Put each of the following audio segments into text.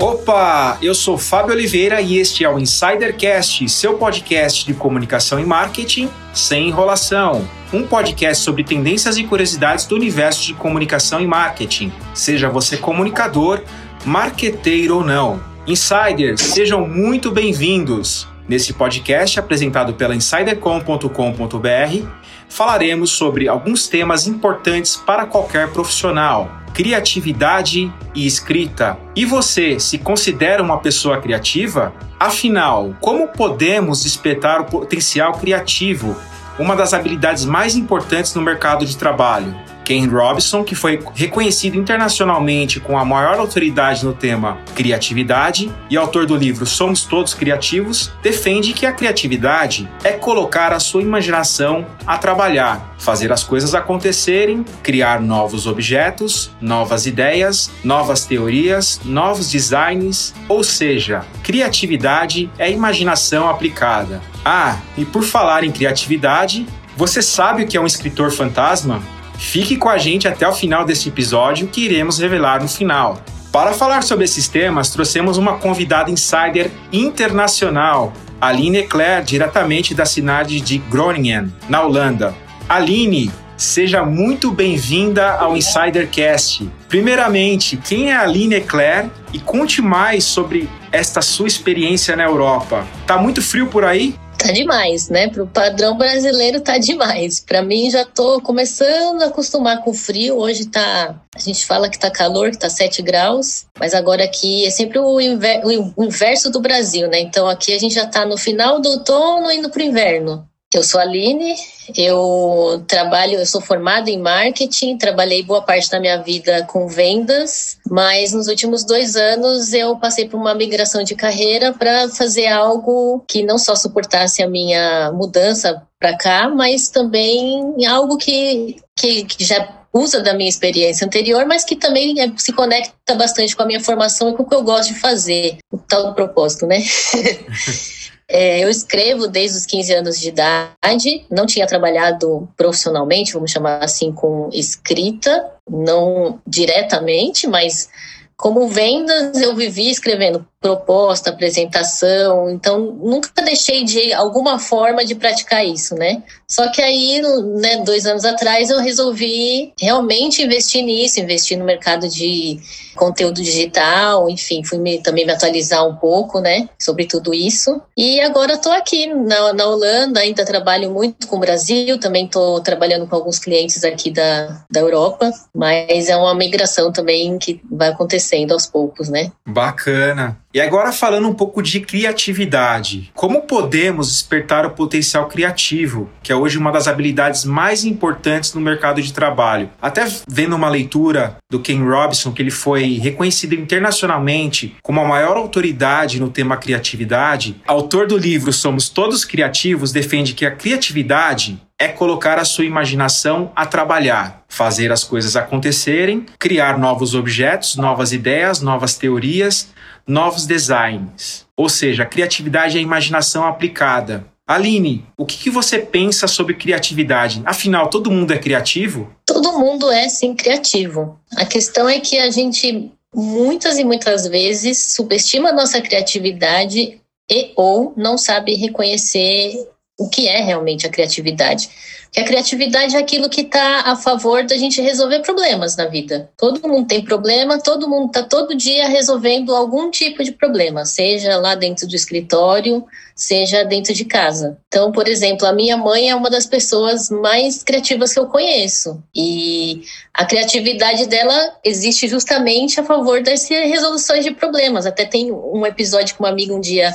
Opa, eu sou Fábio Oliveira e este é o Insidercast, seu podcast de comunicação e marketing sem enrolação. Um podcast sobre tendências e curiosidades do universo de comunicação e marketing, seja você comunicador, marqueteiro ou não. Insiders, sejam muito bem-vindos. Nesse podcast apresentado pela insidercom.com.br, falaremos sobre alguns temas importantes para qualquer profissional criatividade e escrita. E você se considera uma pessoa criativa? Afinal, como podemos despertar o potencial criativo, uma das habilidades mais importantes no mercado de trabalho? Ken Robinson, que foi reconhecido internacionalmente com a maior autoridade no tema criatividade e autor do livro Somos Todos Criativos, defende que a criatividade é colocar a sua imaginação a trabalhar, fazer as coisas acontecerem, criar novos objetos, novas ideias, novas teorias, novos designs, ou seja, criatividade é imaginação aplicada. Ah, e por falar em criatividade, você sabe o que é um escritor fantasma? Fique com a gente até o final deste episódio que iremos revelar no final. Para falar sobre esses temas, trouxemos uma convidada insider internacional, Aline Eclair, diretamente da cidade de Groningen, na Holanda. Aline, seja muito bem-vinda ao Insidercast. Primeiramente, quem é a Aline Eclair e conte mais sobre esta sua experiência na Europa. Tá muito frio por aí? Tá demais, né? Pro padrão brasileiro tá demais. Para mim já tô começando a acostumar com o frio. Hoje tá, a gente fala que tá calor, que tá 7 graus, mas agora aqui é sempre o, inver, o inverso do Brasil, né? Então aqui a gente já tá no final do outono indo pro inverno. Eu sou a Aline, eu trabalho, eu sou formada em marketing, trabalhei boa parte da minha vida com vendas, mas nos últimos dois anos eu passei por uma migração de carreira para fazer algo que não só suportasse a minha mudança para cá, mas também algo que, que, que já usa da minha experiência anterior, mas que também é, se conecta bastante com a minha formação e com o que eu gosto de fazer, o tal propósito, né? É, eu escrevo desde os 15 anos de idade, não tinha trabalhado profissionalmente, vamos chamar assim, com escrita, não diretamente, mas como vendas eu vivi escrevendo proposta, apresentação, então nunca deixei de alguma forma de praticar isso, né? Só que aí, né, dois anos atrás, eu resolvi realmente investir nisso, investir no mercado de conteúdo digital, enfim, fui me, também me atualizar um pouco, né, sobre tudo isso. E agora estou aqui na, na Holanda, ainda trabalho muito com o Brasil, também estou trabalhando com alguns clientes aqui da, da Europa, mas é uma migração também que vai acontecendo aos poucos, né? Bacana. E agora falando um pouco de criatividade, como podemos despertar o potencial criativo, que é hoje uma das habilidades mais importantes no mercado de trabalho? Até vendo uma leitura do Ken Robinson, que ele foi reconhecido internacionalmente como a maior autoridade no tema criatividade, autor do livro Somos Todos Criativos defende que a criatividade é colocar a sua imaginação a trabalhar, fazer as coisas acontecerem, criar novos objetos, novas ideias, novas teorias, novos designs. Ou seja, a criatividade é a imaginação aplicada. Aline, o que, que você pensa sobre criatividade? Afinal, todo mundo é criativo? Todo mundo é sim criativo. A questão é que a gente muitas e muitas vezes subestima a nossa criatividade e ou não sabe reconhecer o que é realmente a criatividade. Porque a criatividade é aquilo que está a favor da gente resolver problemas na vida. Todo mundo tem problema, todo mundo está todo dia resolvendo algum tipo de problema, seja lá dentro do escritório, seja dentro de casa. Então, por exemplo, a minha mãe é uma das pessoas mais criativas que eu conheço. E a criatividade dela existe justamente a favor das resoluções de problemas. Até tem um episódio com uma amiga um dia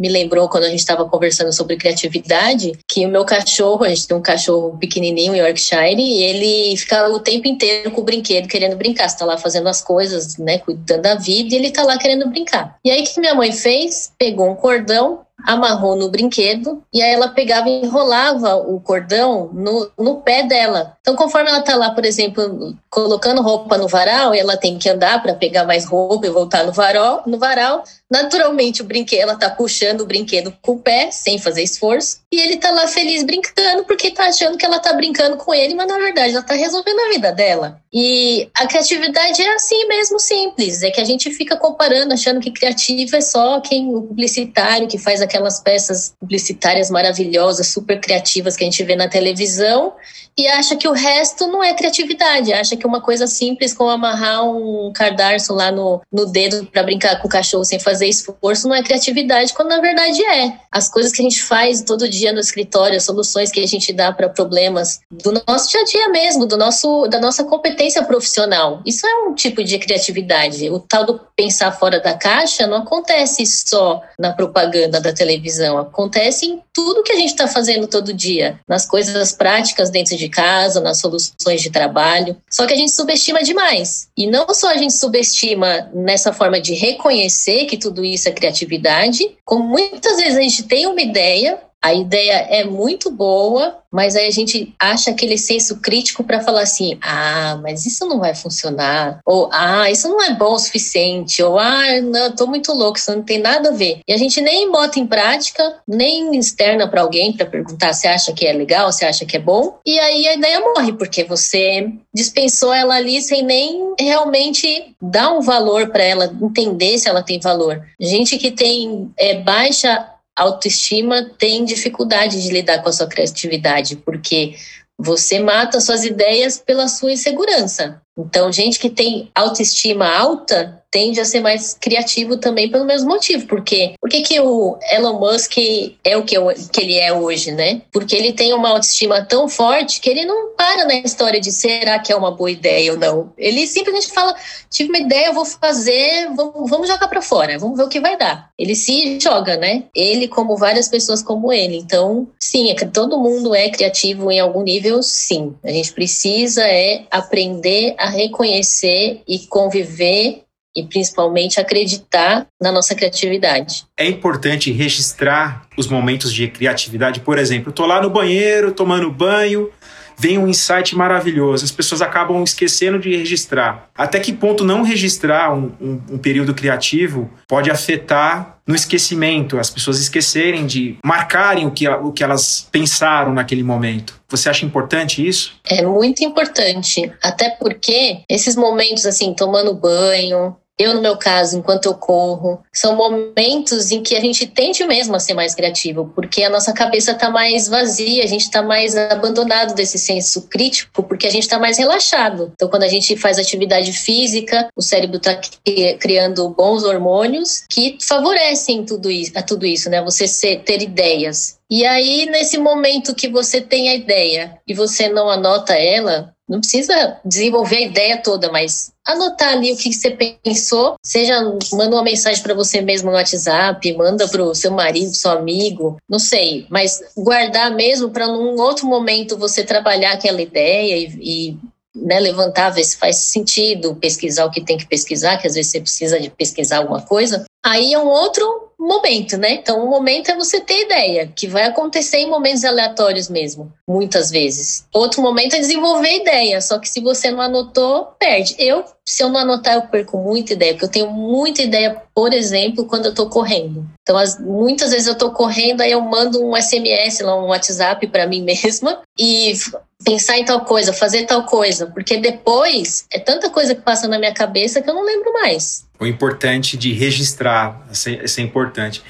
me lembrou quando a gente estava conversando sobre criatividade, que o meu cachorro, a gente tem um cachorro pequenininho, Yorkshire, e ele fica o tempo inteiro com o brinquedo querendo brincar. Você tá lá fazendo as coisas, né, cuidando da vida, e ele tá lá querendo brincar. E aí o que minha mãe fez? Pegou um cordão, amarrou no brinquedo e aí ela pegava e enrolava o cordão no, no pé dela. Então, conforme ela tá lá, por exemplo, colocando roupa no varal, e ela tem que andar para pegar mais roupa e voltar no varal, no varal, naturalmente o brinquedo, ela tá puxando o brinquedo com o pé, sem fazer esforço, e ele tá lá feliz brincando porque tá achando que ela tá brincando com ele, mas na verdade ela tá resolvendo a vida dela. E a criatividade é assim mesmo simples, é que a gente fica comparando, achando que criativo é só quem o publicitário que faz aquelas peças publicitárias maravilhosas, super criativas que a gente vê na televisão e acha que o resto não é criatividade, acha que uma coisa simples como amarrar um cardarço lá no, no dedo para brincar com o cachorro sem fazer esforço não é criatividade, quando na verdade é. As coisas que a gente faz todo dia no escritório, as soluções que a gente dá para problemas do nosso dia a dia mesmo, do nosso, da nossa competência profissional. Isso é um tipo de criatividade. O tal do pensar fora da caixa não acontece só na propaganda da televisão, acontece em tudo que a gente está fazendo todo dia, nas coisas práticas dentro de casa, nas soluções de trabalho. Só que a gente subestima demais. E não só a gente subestima nessa forma de reconhecer que tudo isso é criatividade, como muitas vezes a gente tem uma ideia, a ideia é muito boa, mas aí a gente acha aquele senso crítico para falar assim: ah, mas isso não vai funcionar, ou ah, isso não é bom o suficiente, ou ah, não, tô muito louco, isso não tem nada a ver. E a gente nem bota em prática, nem externa para alguém para perguntar se acha que é legal, se acha que é bom, e aí a ideia morre, porque você dispensou ela ali sem nem realmente dar um valor para ela, entender se ela tem valor. Gente que tem é, baixa autoestima tem dificuldade de lidar com a sua criatividade, porque você mata suas ideias pela sua insegurança. Então, gente que tem autoestima alta tende a ser mais criativo também pelo mesmo motivo. Porque por que o Elon Musk é o que, que ele é hoje, né? Porque ele tem uma autoestima tão forte que ele não para na história de será que é uma boa ideia ou não. Ele simplesmente fala: tive uma ideia, vou fazer, vamos, vamos jogar para fora, vamos ver o que vai dar. Ele se joga, né? Ele, como várias pessoas como ele. Então, sim, é que todo mundo é criativo em algum nível, sim. A gente precisa é aprender a reconhecer e conviver e principalmente acreditar na nossa criatividade. É importante registrar os momentos de criatividade. Por exemplo, estou lá no banheiro tomando banho, vem um insight maravilhoso. As pessoas acabam esquecendo de registrar. Até que ponto não registrar um, um, um período criativo pode afetar no esquecimento, as pessoas esquecerem de marcarem o que, o que elas pensaram naquele momento. Você acha importante isso? É muito importante, até porque esses momentos assim, tomando banho, eu, no meu caso, enquanto eu corro, são momentos em que a gente tende mesmo a ser mais criativo, porque a nossa cabeça está mais vazia, a gente está mais abandonado desse senso crítico, porque a gente está mais relaxado. Então, quando a gente faz atividade física, o cérebro está criando bons hormônios que favorecem tudo isso, a tudo isso, né? Você ser, ter ideias. E aí, nesse momento que você tem a ideia e você não anota ela, não precisa desenvolver a ideia toda, mas anotar ali o que você pensou, seja manda uma mensagem para você mesmo no WhatsApp, manda para o seu marido, seu amigo, não sei, mas guardar mesmo para num outro momento você trabalhar aquela ideia e, e né, levantar, ver se faz sentido, pesquisar o que tem que pesquisar, que às vezes você precisa de pesquisar alguma coisa. Aí é um outro momento, né? Então, o momento é você ter ideia, que vai acontecer em momentos aleatórios mesmo, muitas vezes. Outro momento é desenvolver ideia, só que se você não anotou, perde. Eu, se eu não anotar, eu perco muita ideia, porque eu tenho muita ideia, por exemplo, quando eu tô correndo. Então, as, muitas vezes eu tô correndo, aí eu mando um SMS, lá, um WhatsApp para mim mesma e pensar em tal coisa, fazer tal coisa, porque depois é tanta coisa que passa na minha cabeça que eu não lembro mais o importante de registrar, isso é importante.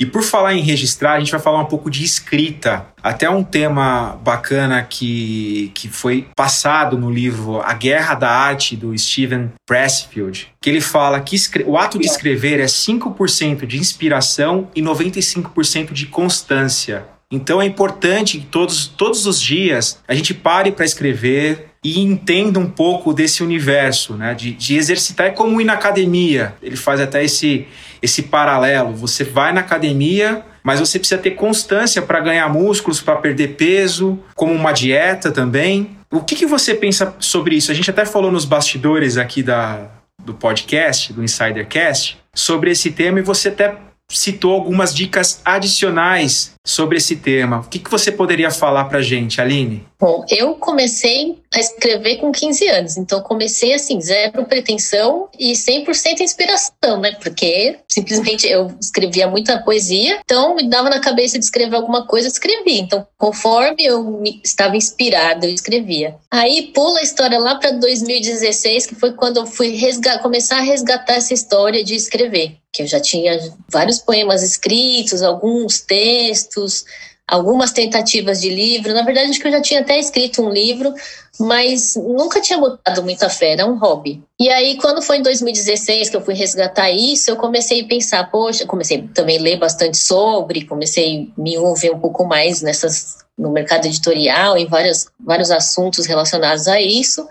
E por falar em registrar, a gente vai falar um pouco de escrita. Até um tema bacana que, que foi passado no livro A Guerra da Arte, do Steven Pressfield, que ele fala que o ato de escrever é 5% de inspiração e 95% de constância. Então é importante que todos, todos os dias a gente pare para escrever, e entenda um pouco desse universo, né? De, de exercitar é como ir na academia. Ele faz até esse, esse paralelo. Você vai na academia, mas você precisa ter constância para ganhar músculos, para perder peso, como uma dieta também. O que, que você pensa sobre isso? A gente até falou nos bastidores aqui da, do podcast, do Insidercast, sobre esse tema e você até citou algumas dicas adicionais sobre esse tema. O que, que você poderia falar para gente, Aline? Bom, eu comecei a escrever com 15 anos, então comecei assim, zero pretensão e 100% inspiração, né? Porque simplesmente eu escrevia muita poesia, então me dava na cabeça de escrever alguma coisa, escrevia. Então, conforme eu me, estava inspirada, eu escrevia. Aí pula a história lá para 2016, que foi quando eu fui começar a resgatar essa história de escrever que eu já tinha vários poemas escritos, alguns textos, algumas tentativas de livro. Na verdade, acho que eu já tinha até escrito um livro, mas nunca tinha botado muita fé, era um hobby. E aí, quando foi em 2016 que eu fui resgatar isso, eu comecei a pensar, poxa, comecei também a ler bastante sobre, comecei a me envolver um pouco mais nessas no mercado editorial, em vários, vários assuntos relacionados a isso.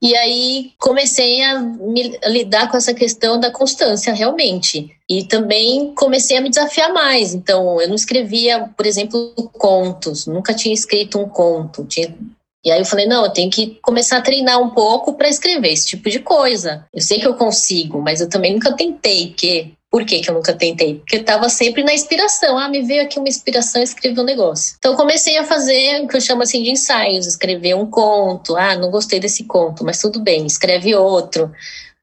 E aí comecei a, me, a lidar com essa questão da constância, realmente. E também comecei a me desafiar mais. Então, eu não escrevia, por exemplo, contos, nunca tinha escrito um conto. Tinha... E aí eu falei, não, eu tenho que começar a treinar um pouco para escrever esse tipo de coisa. Eu sei que eu consigo, mas eu também nunca tentei, porque por que, que eu nunca tentei? Porque eu estava sempre na inspiração. Ah, me veio aqui uma inspiração, escrevi um negócio. Então comecei a fazer o que eu chamo assim de ensaios, escrever um conto. Ah, não gostei desse conto, mas tudo bem, escreve outro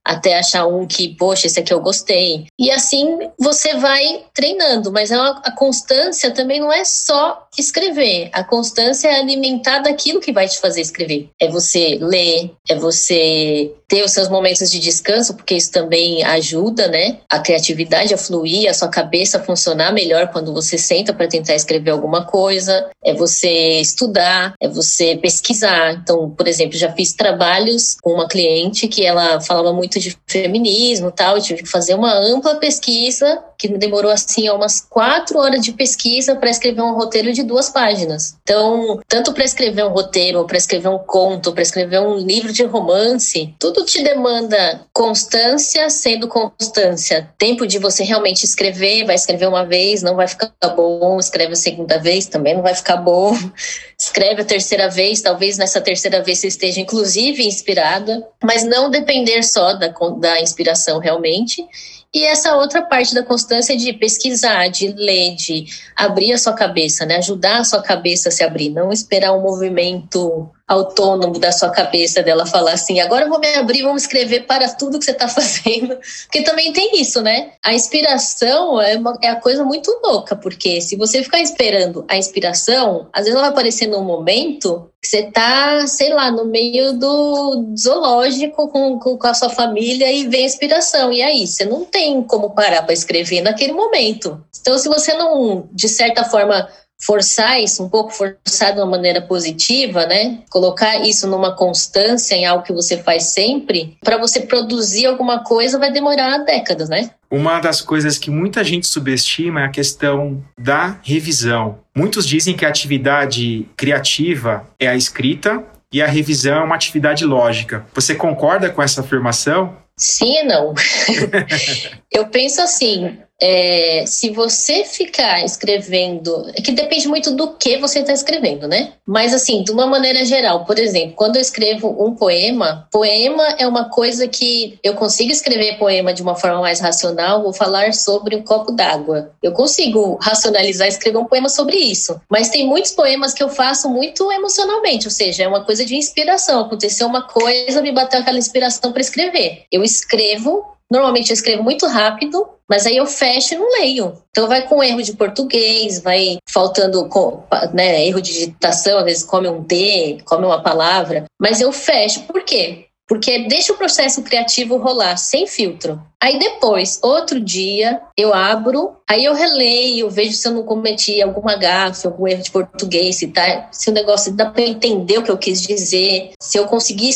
até achar um que, poxa, esse aqui eu gostei. E assim você vai treinando, mas é a constância também não é só escrever. A constância é alimentar daquilo que vai te fazer escrever. É você ler, é você ter os seus momentos de descanso, porque isso também ajuda, né? A criatividade a fluir, a sua cabeça a funcionar melhor quando você senta para tentar escrever alguma coisa. É você estudar, é você pesquisar. Então, por exemplo, já fiz trabalhos com uma cliente que ela falava muito de feminismo, tal, eu tive que fazer uma ampla pesquisa que demorou assim umas quatro horas de pesquisa para escrever um roteiro de duas páginas. Então, tanto para escrever um roteiro, para escrever um conto, para escrever um livro de romance, tudo te demanda constância, sendo constância, tempo de você realmente escrever, vai escrever uma vez, não vai ficar bom, escreve a segunda vez, também não vai ficar bom. Escreve a terceira vez, talvez nessa terceira vez você esteja inclusive inspirada, mas não depender só da, da inspiração realmente e essa outra parte da constância de pesquisar, de ler, de abrir a sua cabeça, né? Ajudar a sua cabeça a se abrir, não esperar um movimento autônomo da sua cabeça dela falar assim, agora eu vou me abrir, vamos escrever para tudo que você está fazendo, porque também tem isso, né? A inspiração é, uma, é a coisa muito louca, porque se você ficar esperando a inspiração, às vezes ela vai aparecer num momento que você tá, sei lá, no meio do zoológico com, com, a sua família e vem a inspiração, e aí você não tem como parar para escrever naquele momento. Então, se você não, de certa forma, forçar isso um pouco, forçar de uma maneira positiva, né? Colocar isso numa constância em algo que você faz sempre, para você produzir alguma coisa vai demorar décadas, né? Uma das coisas que muita gente subestima é a questão da revisão. Muitos dizem que a atividade criativa é a escrita e a revisão é uma atividade lógica. Você concorda com essa afirmação? Sim e não. eu penso assim, é, se você ficar escrevendo, é que depende muito do que você está escrevendo, né? Mas assim, de uma maneira geral, por exemplo, quando eu escrevo um poema, poema é uma coisa que eu consigo escrever poema de uma forma mais racional, vou falar sobre um copo d'água. Eu consigo racionalizar, escrever um poema sobre isso. Mas tem muitos poemas que eu faço muito emocionalmente, ou seja, é uma coisa de inspiração. Aconteceu uma coisa, me bateu aquela inspiração para escrever. Eu escrevo Normalmente eu escrevo muito rápido, mas aí eu fecho e não leio. Então vai com erro de português, vai faltando né, erro de digitação, às vezes come um T, come uma palavra, mas eu fecho. Por quê? Porque deixa o processo criativo rolar sem filtro. Aí depois, outro dia, eu abro, aí eu releio, vejo se eu não cometi alguma gafe, algum erro de português, se, tá, se o negócio dá para entender o que eu quis dizer, se eu conseguir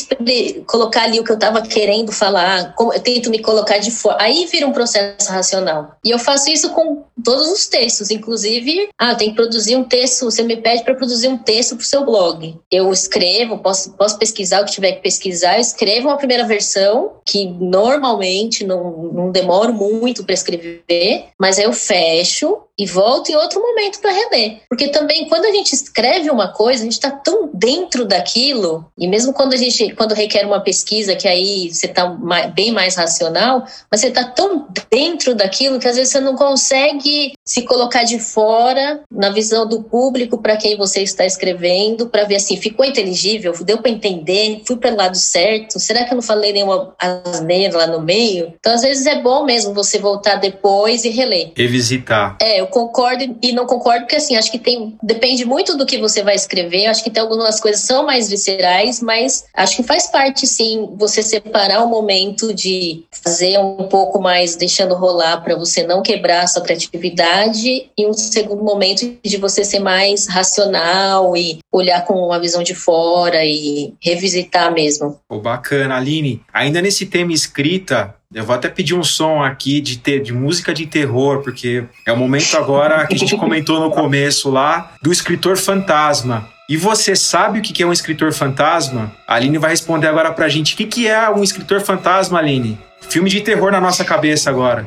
colocar ali o que eu estava querendo falar, eu tento me colocar de fora. Aí vira um processo racional. E eu faço isso com todos os textos, inclusive, ah, tem que produzir um texto, você me pede para produzir um texto para o seu blog. Eu escrevo, posso, posso pesquisar o que tiver que pesquisar, eu escrevo uma primeira versão, que normalmente não não demoro muito para escrever, mas aí eu fecho e volto em outro momento para reler. Porque também quando a gente escreve uma coisa, a gente está tão dentro daquilo, e mesmo quando a gente quando requer uma pesquisa que aí você está bem mais racional, mas você está tão dentro daquilo que às vezes você não consegue se colocar de fora na visão do público para quem você está escrevendo, para ver assim, ficou inteligível, deu para entender, fui para o lado certo, será que eu não falei nenhuma asneira lá no meio? Então às vezes é bom mesmo você voltar depois e reler. Revisitar. É, eu concordo e não concordo porque assim, acho que tem depende muito do que você vai escrever, acho que tem algumas coisas são mais viscerais, mas acho que faz parte sim você separar o momento de fazer um pouco mais deixando rolar para você não quebrar a sua criatividade e um segundo momento de você ser mais racional e olhar com uma visão de fora e revisitar mesmo. Oh, bacana, Aline. Ainda nesse tema escrita, eu vou até pedir um som aqui de, ter, de música de terror, porque é o momento agora que a gente comentou no começo lá do escritor fantasma. E você sabe o que é um escritor fantasma? A Aline vai responder agora pra gente. O que é um escritor fantasma, Aline? Filme de terror na nossa cabeça agora.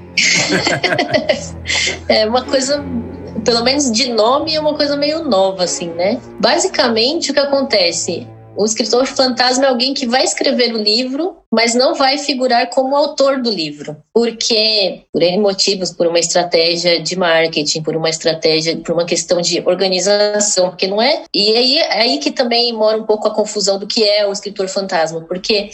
é uma coisa pelo menos de nome, é uma coisa meio nova, assim, né? Basicamente, o que acontece? O escritor fantasma é alguém que vai escrever o livro, mas não vai figurar como autor do livro, porque por N motivos, por uma estratégia de marketing, por uma estratégia, por uma questão de organização, porque não é. E aí, é aí que também mora um pouco a confusão do que é o escritor fantasma, porque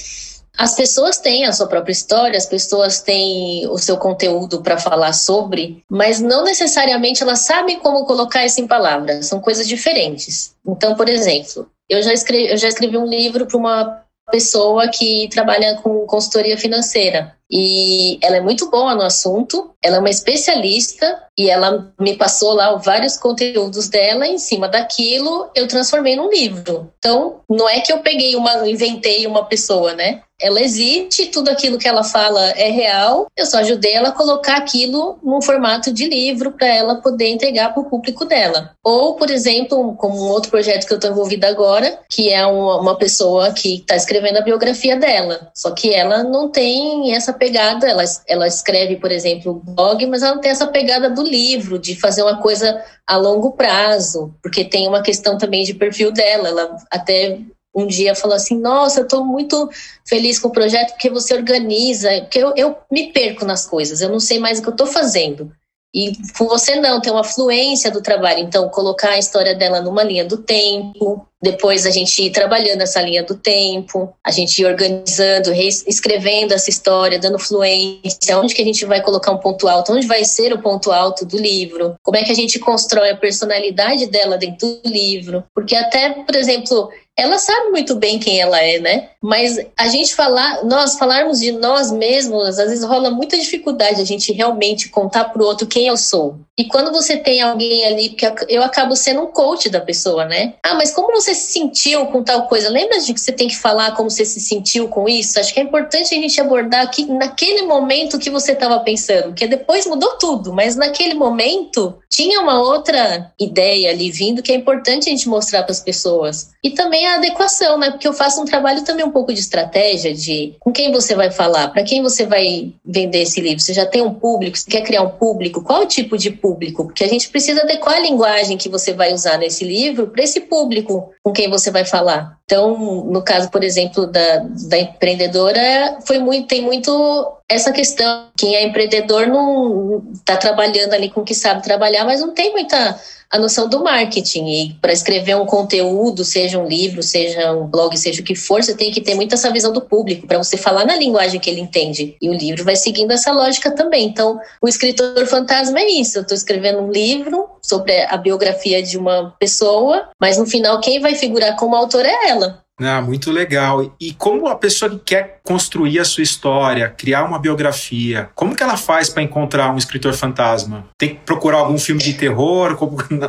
as pessoas têm a sua própria história, as pessoas têm o seu conteúdo para falar sobre, mas não necessariamente elas sabem como colocar isso em palavras. São coisas diferentes. Então, por exemplo, eu já escrevi, eu já escrevi um livro para uma pessoa que trabalha com consultoria financeira. E ela é muito boa no assunto, ela é uma especialista e ela me passou lá vários conteúdos dela. Em cima daquilo, eu transformei num livro. Então, não é que eu peguei uma, inventei uma pessoa, né? Ela existe, tudo aquilo que ela fala é real. Eu só ajudei ela a colocar aquilo num formato de livro para ela poder entregar para o público dela. Ou, por exemplo, como um outro projeto que eu estou envolvida agora, que é uma, uma pessoa que está escrevendo a biografia dela. Só que ela não tem essa pegada, ela, ela escreve, por exemplo, blog, mas ela não tem essa pegada do livro, de fazer uma coisa a longo prazo, porque tem uma questão também de perfil dela. Ela até um dia falou assim: Nossa, eu estou muito feliz com o projeto porque você organiza, porque eu, eu me perco nas coisas, eu não sei mais o que eu estou fazendo. E com você não, tem uma fluência do trabalho. Então, colocar a história dela numa linha do tempo, depois a gente ir trabalhando essa linha do tempo, a gente ir organizando, escrevendo essa história, dando fluência, onde que a gente vai colocar um ponto alto, onde vai ser o ponto alto do livro, como é que a gente constrói a personalidade dela dentro do livro. Porque até, por exemplo, ela sabe muito bem quem ela é, né? Mas a gente falar, nós falarmos de nós mesmos, às vezes rola muita dificuldade a gente realmente contar pro outro quem eu sou. E quando você tem alguém ali, porque eu acabo sendo um coach da pessoa, né? Ah, mas como você se sentiu com tal coisa? Lembra de que você tem que falar como você se sentiu com isso? Acho que é importante a gente abordar aqui naquele momento que você estava pensando, porque depois mudou tudo, mas naquele momento tinha uma outra ideia ali vindo que é importante a gente mostrar para as pessoas. E também a adequação, né? Porque eu faço um trabalho também um pouco de estratégia de com quem você vai falar, para quem você vai vender esse livro. Você já tem um público, você quer criar um público, qual o tipo de público? Porque a gente precisa adequar a linguagem que você vai usar nesse livro para esse público com quem você vai falar. Então, no caso, por exemplo, da, da empreendedora, foi muito, tem muito essa questão. Quem é empreendedor não está trabalhando ali com o que sabe trabalhar, mas não tem muita a noção do marketing. E para escrever um conteúdo, seja um livro, seja um blog, seja o que for, você tem que ter muito essa visão do público, para você falar na linguagem que ele entende. E o livro vai seguindo essa lógica também. Então, o escritor fantasma é isso. Eu estou escrevendo um livro sobre a biografia de uma pessoa, mas no final quem vai figurar como autor é ela. Ah, muito legal. E como a pessoa que quer construir a sua história, criar uma biografia, como que ela faz para encontrar um escritor fantasma? Tem que procurar algum filme de terror?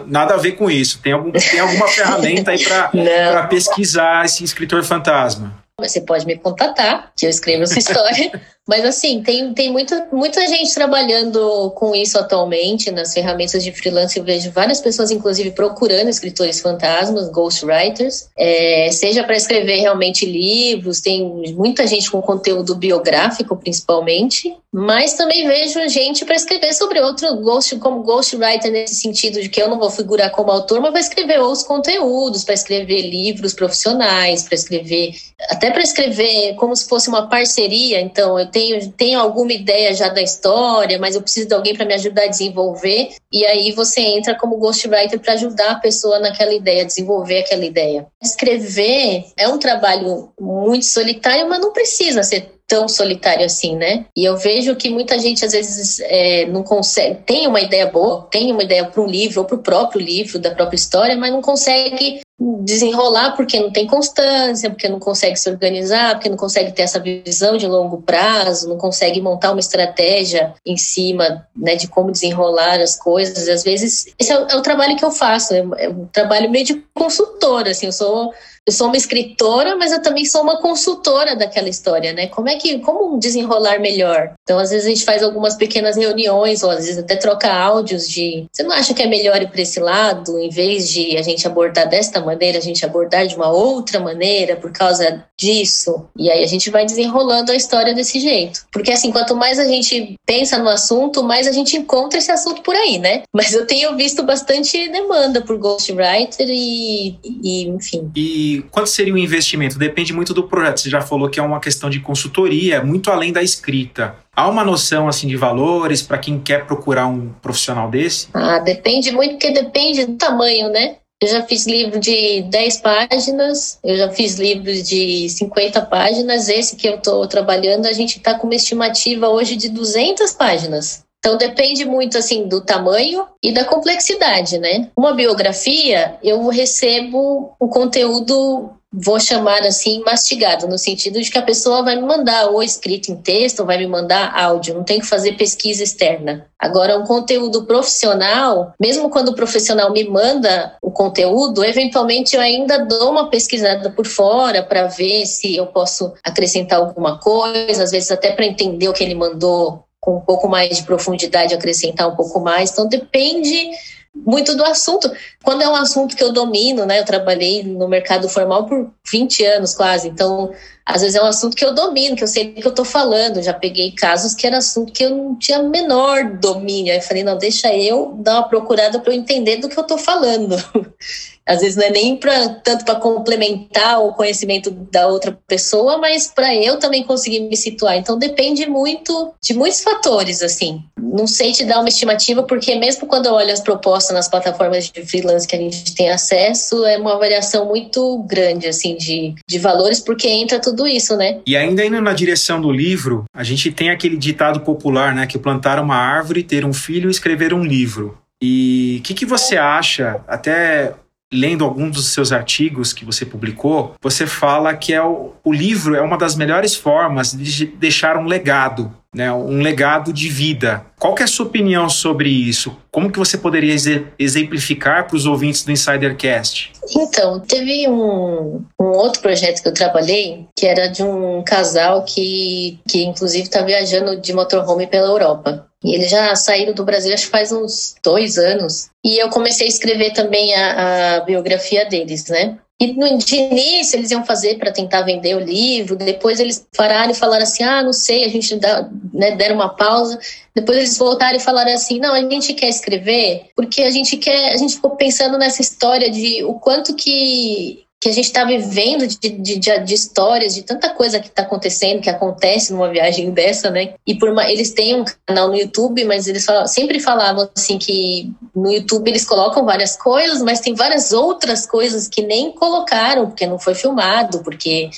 Nada a ver com isso. Tem, algum, tem alguma ferramenta aí para pesquisar esse escritor fantasma? Você pode me contatar, que eu escrevo essa história. Mas assim, tem, tem muita, muita gente trabalhando com isso atualmente nas ferramentas de freelance. Eu vejo várias pessoas, inclusive, procurando escritores fantasmas, ghostwriters, é, seja para escrever realmente livros, tem muita gente com conteúdo biográfico, principalmente, mas também vejo gente para escrever sobre outro ghost, como ghostwriter, nesse sentido de que eu não vou figurar como autor, mas vou escrever outros conteúdos, para escrever livros profissionais, para escrever, até para escrever como se fosse uma parceria. Então, eu tenho, tenho alguma ideia já da história, mas eu preciso de alguém para me ajudar a desenvolver. E aí você entra como ghostwriter para ajudar a pessoa naquela ideia, desenvolver aquela ideia. Escrever é um trabalho muito solitário, mas não precisa ser tão solitário assim, né? E eu vejo que muita gente às vezes é, não consegue, tem uma ideia boa, tem uma ideia para um livro ou para o próprio livro da própria história, mas não consegue desenrolar porque não tem constância, porque não consegue se organizar, porque não consegue ter essa visão de longo prazo, não consegue montar uma estratégia em cima né, de como desenrolar as coisas. Às vezes, esse é o, é o trabalho que eu faço, é, é um trabalho meio de consultora, assim, eu sou eu sou uma escritora, mas eu também sou uma consultora daquela história, né? Como é que, como desenrolar melhor? Então, às vezes a gente faz algumas pequenas reuniões, ou às vezes até troca áudios de, você não acha que é melhor ir para esse lado, em vez de a gente abordar desta maneira, a gente abordar de uma outra maneira por causa disso? E aí a gente vai desenrolando a história desse jeito. Porque assim, quanto mais a gente pensa no assunto, mais a gente encontra esse assunto por aí, né? Mas eu tenho visto bastante demanda por ghostwriter e, e enfim. E quanto seria o investimento? Depende muito do projeto. Você já falou que é uma questão de consultoria, muito além da escrita. Há uma noção assim de valores para quem quer procurar um profissional desse? Ah, depende muito, porque depende do tamanho, né? Eu já fiz livro de 10 páginas, eu já fiz livros de 50 páginas. Esse que eu estou trabalhando, a gente está com uma estimativa hoje de 200 páginas. Então depende muito assim do tamanho e da complexidade, né? Uma biografia, eu recebo o conteúdo vou chamar assim mastigado, no sentido de que a pessoa vai me mandar ou escrito em texto, ou vai me mandar áudio, não tem que fazer pesquisa externa. Agora, um conteúdo profissional, mesmo quando o profissional me manda o conteúdo, eventualmente eu ainda dou uma pesquisada por fora para ver se eu posso acrescentar alguma coisa, às vezes até para entender o que ele mandou com um pouco mais de profundidade, acrescentar um pouco mais. Então, depende muito do assunto. Quando é um assunto que eu domino, né? Eu trabalhei no mercado formal por 20 anos quase, então às vezes é um assunto que eu domino, que eu sei do que eu estou falando. Já peguei casos que era assunto que eu não tinha menor domínio. Aí falei, não, deixa eu dar uma procurada para eu entender do que eu estou falando. às vezes não é nem pra, tanto para complementar o conhecimento da outra pessoa, mas para eu também conseguir me situar. Então depende muito de muitos fatores, assim. Não sei te dar uma estimativa, porque mesmo quando eu olho as propostas nas plataformas de freelance que a gente tem acesso, é uma variação muito grande, assim, de, de valores, porque entra tudo isso, né? E ainda indo na direção do livro, a gente tem aquele ditado popular, né, que plantar uma árvore, ter um filho e escrever um livro. E o que, que você acha, até lendo alguns dos seus artigos que você publicou, você fala que é o, o livro é uma das melhores formas de deixar um legado, né, um legado de vida. Qual é a sua opinião sobre isso? Como que você poderia exemplificar para os ouvintes do Insidercast? Então, teve um, um outro projeto que eu trabalhei, que era de um casal que, que inclusive está viajando de motorhome pela Europa. E eles já saíram do Brasil, acho que faz uns dois anos. E eu comecei a escrever também a, a biografia deles, né? E no, de início eles iam fazer para tentar vender o livro, depois eles pararam e falaram assim: ah, não sei, a gente dá, né, deram uma pausa. Depois eles voltaram e falaram assim: não, a gente quer escrever porque a gente quer, a gente ficou pensando nessa história de o quanto que que a gente está vivendo de, de, de, de, histórias, de tanta coisa que está acontecendo, que acontece numa viagem dessa, né? E por uma, eles têm um canal no YouTube, mas eles sempre falavam assim que no YouTube eles colocam várias coisas, mas tem várias outras coisas que nem colocaram, porque não foi filmado, porque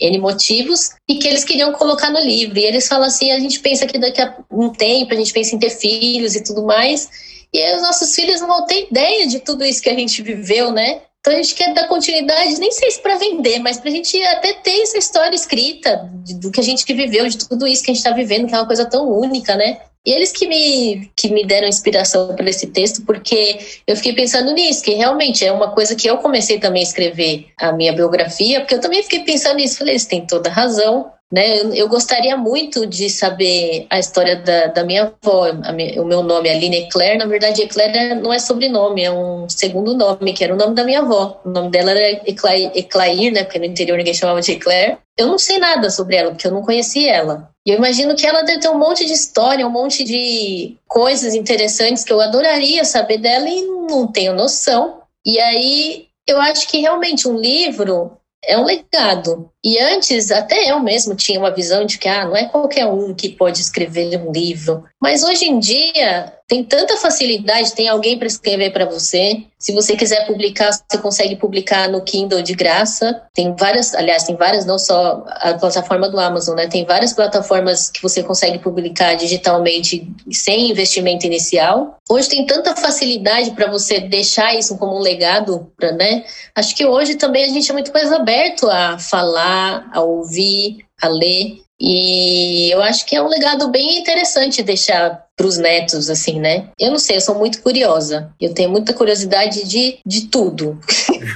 N motivos, e que eles queriam colocar no livro. E eles falam assim: a gente pensa que daqui a um tempo a gente pensa em ter filhos e tudo mais, e os nossos filhos não vão ter ideia de tudo isso que a gente viveu, né? Então a gente quer dar continuidade, nem sei se para vender, mas para a gente até ter essa história escrita do que a gente viveu, de tudo isso que a gente está vivendo, que é uma coisa tão única, né? E eles que me, que me deram inspiração para esse texto, porque eu fiquei pensando nisso, que realmente é uma coisa que eu comecei também a escrever a minha biografia, porque eu também fiquei pensando nisso. Falei, eles têm toda razão. Né? Eu, eu, gostaria muito de saber a história da, da minha avó. Minha, o meu nome é Aline Eclair. Na verdade, Eclair não é sobrenome, é um segundo nome, que era o nome da minha avó. O nome dela era Eclair, Eclair né? Porque no interior ninguém chamava de Eclair. Eu não sei nada sobre ela, porque eu não conheci ela. E eu imagino que ela deve ter um monte de história, um monte de coisas interessantes que eu adoraria saber dela e não tenho noção. E aí eu acho que realmente um livro é um legado. E antes, até eu mesmo tinha uma visão de que ah, não é qualquer um que pode escrever um livro. Mas hoje em dia, tem tanta facilidade, tem alguém para escrever para você. Se você quiser publicar, você consegue publicar no Kindle de graça. Tem várias, aliás, tem várias, não só a plataforma do Amazon, né? Tem várias plataformas que você consegue publicar digitalmente sem investimento inicial. Hoje tem tanta facilidade para você deixar isso como um legado, pra, né? Acho que hoje também a gente é muito mais aberto a falar, a ouvir, a ler. E eu acho que é um legado bem interessante deixar para os netos, assim, né? Eu não sei, eu sou muito curiosa. Eu tenho muita curiosidade de, de tudo.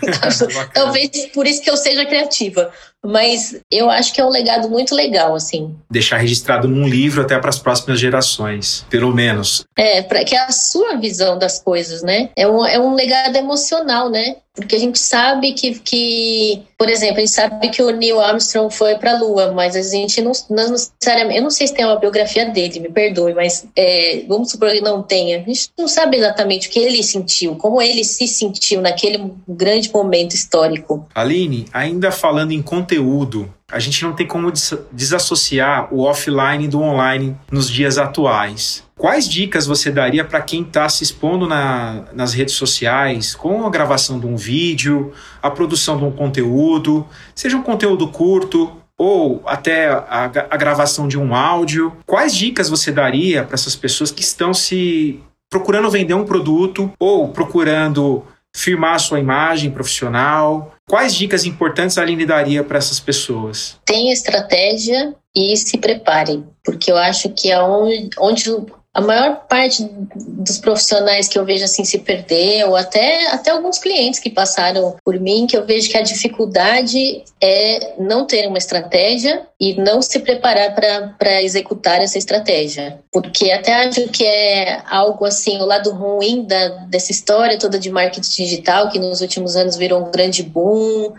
Talvez por isso que eu seja criativa. Mas eu acho que é um legado muito legal, assim. Deixar registrado num livro até para as próximas gerações, pelo menos. É, para que é a sua visão das coisas, né? É um, é um legado emocional, né? Porque a gente sabe que, que, por exemplo, a gente sabe que o Neil Armstrong foi para a Lua, mas a gente não, não necessariamente. Eu não sei se tem uma biografia dele, me perdoe, mas é, vamos supor que não tenha. A gente não sabe exatamente o que ele sentiu, como ele se sentiu naquele grande momento histórico. Aline, ainda falando em conteúdo, a gente não tem como desassociar o offline do online nos dias atuais. Quais dicas você daria para quem está se expondo na, nas redes sociais com a gravação de um vídeo, a produção de um conteúdo, seja um conteúdo curto ou até a, a gravação de um áudio? Quais dicas você daria para essas pessoas que estão se procurando vender um produto ou procurando firmar sua imagem profissional? Quais dicas importantes a Aline daria para essas pessoas? Tenha estratégia e se prepare, porque eu acho que é onde, onde a maior parte dos profissionais que eu vejo assim se perder, ou até, até alguns clientes que passaram por mim, que eu vejo que a dificuldade é não ter uma estratégia e não se preparar para executar essa estratégia. Porque até acho que é algo assim, o lado ruim da, dessa história toda de marketing digital, que nos últimos anos virou um grande boom,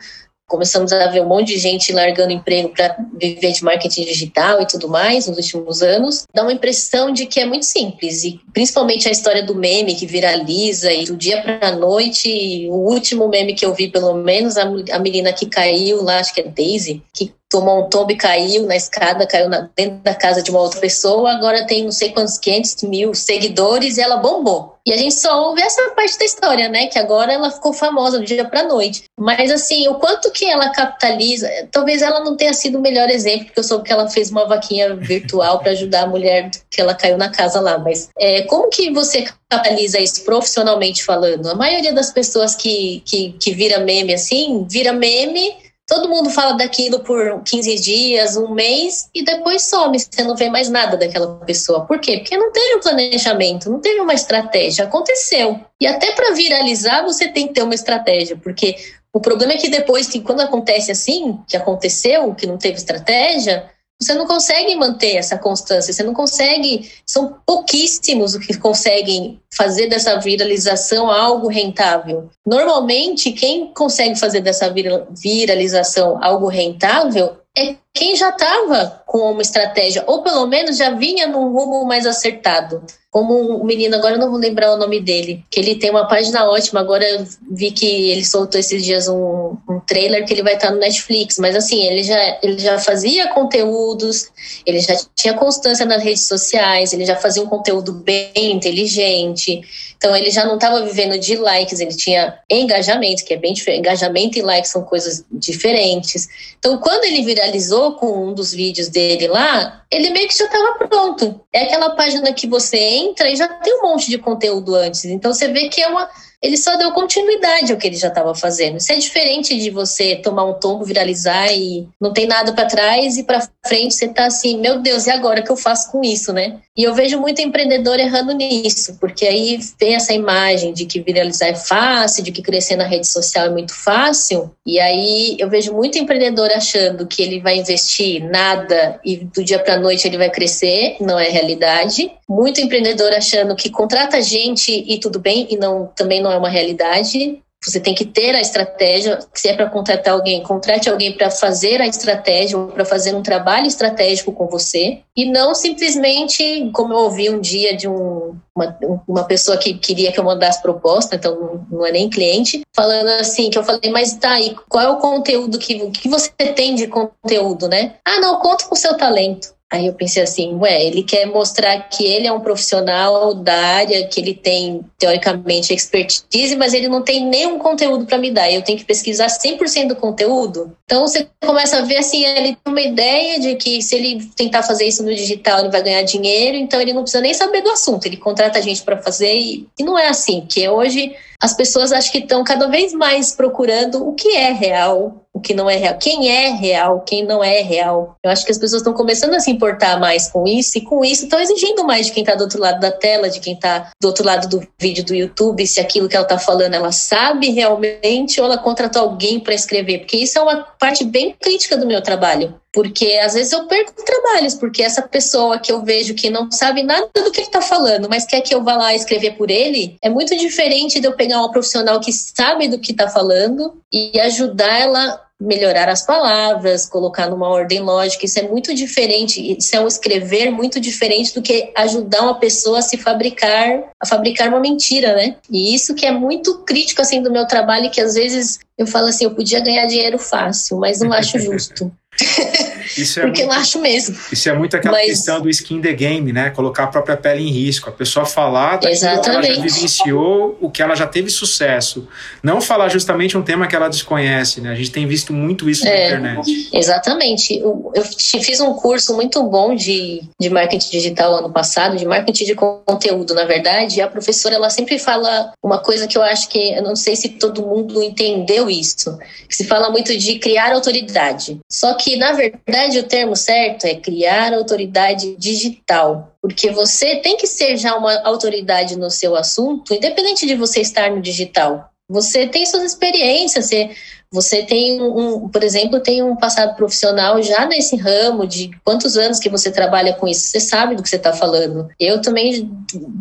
começamos a ver um monte de gente largando emprego para viver de marketing digital e tudo mais nos últimos anos, dá uma impressão de que é muito simples. E principalmente a história do meme que viraliza e do dia para a noite, o último meme que eu vi, pelo menos, a, a menina que caiu lá, acho que é Daisy, que tomou um tombo e caiu na escada, caiu na, dentro da casa de uma outra pessoa, agora tem não sei quantos 500 mil seguidores e ela bombou. E a gente só ouve essa parte da história, né? Que agora ela ficou famosa do dia para noite. Mas assim, o quanto que ela capitaliza, talvez ela não tenha sido o melhor exemplo, porque eu soube que ela fez uma vaquinha virtual para ajudar a mulher que ela caiu na casa lá. Mas é, como que você capitaliza isso profissionalmente falando? A maioria das pessoas que, que, que vira meme assim, vira meme Todo mundo fala daquilo por 15 dias, um mês e depois some. Você não vê mais nada daquela pessoa. Por quê? Porque não teve um planejamento, não teve uma estratégia. Aconteceu. E até para viralizar, você tem que ter uma estratégia, porque o problema é que depois, que quando acontece assim, que aconteceu, que não teve estratégia, você não consegue manter essa constância, você não consegue, são pouquíssimos os que conseguem fazer dessa viralização algo rentável. Normalmente, quem consegue fazer dessa viralização algo rentável é quem já estava com uma estratégia, ou pelo menos já vinha num rumo mais acertado. Como um menino, agora eu não vou lembrar o nome dele, que ele tem uma página ótima. Agora eu vi que ele soltou esses dias um, um trailer que ele vai estar no Netflix. Mas assim, ele já, ele já fazia conteúdos, ele já tinha constância nas redes sociais, ele já fazia um conteúdo bem inteligente. Então ele já não estava vivendo de likes, ele tinha engajamento, que é bem diferente. Engajamento e likes são coisas diferentes. Então quando ele viralizou com um dos vídeos dele lá, ele meio que já estava pronto. É aquela página que você entra e já tem um monte de conteúdo antes. Então você vê que é uma ele só deu continuidade ao que ele já estava fazendo. Isso é diferente de você tomar um tombo, viralizar e não tem nada para trás e para frente você tá assim, meu Deus, e agora que eu faço com isso, né? E eu vejo muito empreendedor errando nisso, porque aí tem essa imagem de que viralizar é fácil, de que crescer na rede social é muito fácil, e aí eu vejo muito empreendedor achando que ele vai investir nada e do dia para noite ele vai crescer, não é realidade. Muito empreendedor achando que contrata gente e tudo bem, e não também não é uma realidade. Você tem que ter a estratégia. Se é para contratar alguém, contrate alguém para fazer a estratégia ou para fazer um trabalho estratégico com você. E não simplesmente, como eu ouvi um dia de um, uma, uma pessoa que queria que eu mandasse proposta, então não é nem cliente, falando assim, que eu falei, mas tá, e qual é o conteúdo que, que você tem de conteúdo, né? Ah, não, conta com o seu talento. Aí eu pensei assim, ué, ele quer mostrar que ele é um profissional da área, que ele tem, teoricamente, expertise, mas ele não tem nenhum conteúdo para me dar. Eu tenho que pesquisar 100% do conteúdo. Então você começa a ver assim, ele tem uma ideia de que se ele tentar fazer isso no digital, ele vai ganhar dinheiro, então ele não precisa nem saber do assunto, ele contrata a gente para fazer e, e não é assim, que hoje as pessoas acho que estão cada vez mais procurando o que é real, o que não é real, quem é real, quem não é real. Eu acho que as pessoas estão começando a se importar mais com isso e com isso estão exigindo mais de quem está do outro lado da tela, de quem está do outro lado do vídeo do YouTube, se aquilo que ela está falando ela sabe realmente ou ela contratou alguém para escrever, porque isso é uma parte bem crítica do meu trabalho. Porque às vezes eu perco trabalhos, porque essa pessoa que eu vejo que não sabe nada do que ele está falando, mas quer que eu vá lá escrever por ele, é muito diferente de eu pegar uma profissional que sabe do que está falando e ajudar ela melhorar as palavras, colocar numa ordem lógica. Isso é muito diferente, isso é um escrever muito diferente do que ajudar uma pessoa a se fabricar, a fabricar uma mentira, né? E isso que é muito crítico assim do meu trabalho, que às vezes eu falo assim, eu podia ganhar dinheiro fácil, mas não acho justo. Isso é Porque muito, eu acho mesmo. Isso é muito aquela Mas... questão do skin the game, né? Colocar a própria pele em risco. A pessoa falar daquilo Exatamente. que ela já vivenciou, o que ela já teve sucesso. Não falar justamente um tema que ela desconhece, né? A gente tem visto muito isso é, na internet. Exatamente. Eu, eu fiz um curso muito bom de, de marketing digital ano passado, de marketing de conteúdo, na verdade, e a professora ela sempre fala uma coisa que eu acho que, eu não sei se todo mundo entendeu isso, que se fala muito de criar autoridade. Só que, na verdade, o termo certo é criar autoridade digital, porque você tem que ser já uma autoridade no seu assunto, independente de você estar no digital. Você tem suas experiências, você você tem um, por exemplo, tem um passado profissional já nesse ramo de quantos anos que você trabalha com isso? Você sabe do que você está falando. Eu também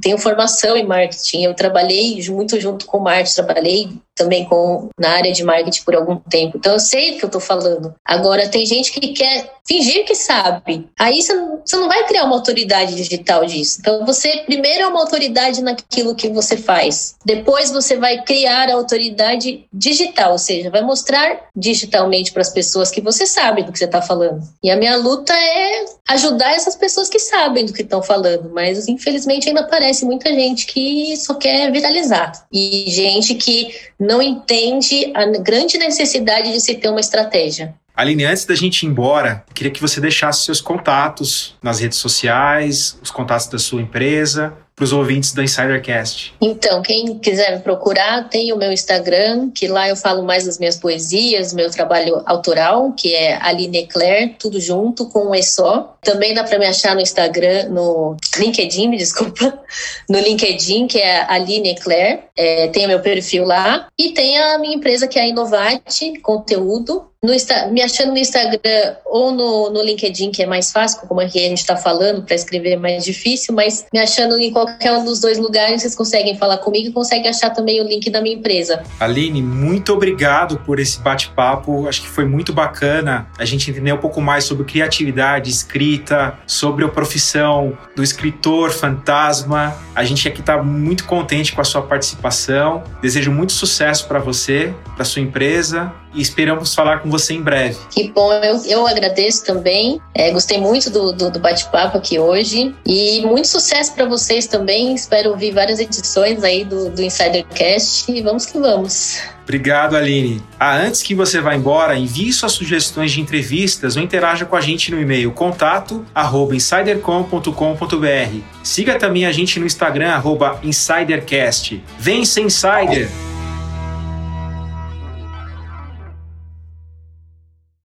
tenho formação em marketing. Eu trabalhei muito junto com marketing, trabalhei também com, na área de marketing por algum tempo. Então eu sei do que eu estou falando. Agora, tem gente que quer fingir que sabe. Aí você não, você não vai criar uma autoridade digital disso. Então você primeiro é uma autoridade naquilo que você faz. Depois você vai criar a autoridade digital, ou seja, vai mostrar digitalmente para as pessoas que você sabe do que você está falando. E a minha luta é ajudar essas pessoas que sabem do que estão falando, mas infelizmente ainda aparece muita gente que só quer viralizar. E gente que não entende a grande necessidade de se ter uma estratégia. Aline, antes da gente ir embora, queria que você deixasse seus contatos nas redes sociais, os contatos da sua empresa, para os ouvintes da Insidercast? Então, quem quiser me procurar, tem o meu Instagram, que lá eu falo mais das minhas poesias, meu trabalho autoral, que é Aline Eclair, tudo junto com um E só. Também dá para me achar no Instagram, no LinkedIn, me desculpa, no LinkedIn, que é Aline Eclair. É, tem o meu perfil lá. E tem a minha empresa, que é a Inovate Conteúdo, no, me achando no Instagram ou no, no LinkedIn, que é mais fácil, como aqui a gente está falando, para escrever é mais difícil, mas me achando em qualquer um dos dois lugares, vocês conseguem falar comigo e conseguem achar também o link da minha empresa. Aline, muito obrigado por esse bate-papo. Acho que foi muito bacana a gente entender um pouco mais sobre criatividade, escrita, sobre a profissão do escritor fantasma. A gente aqui está muito contente com a sua participação. Desejo muito sucesso para você, para sua empresa e esperamos falar com você em breve. Que bom, eu, eu agradeço também. É, gostei muito do, do, do bate-papo aqui hoje e muito sucesso para vocês também. Espero ouvir várias edições aí do, do Insidercast e vamos que vamos. Obrigado, Aline. Ah, antes que você vá embora, envie suas sugestões de entrevistas ou interaja com a gente no e-mail contato insidercom.com.br. Siga também a gente no Instagram, arroba InsiderCast. Vem ser Insider!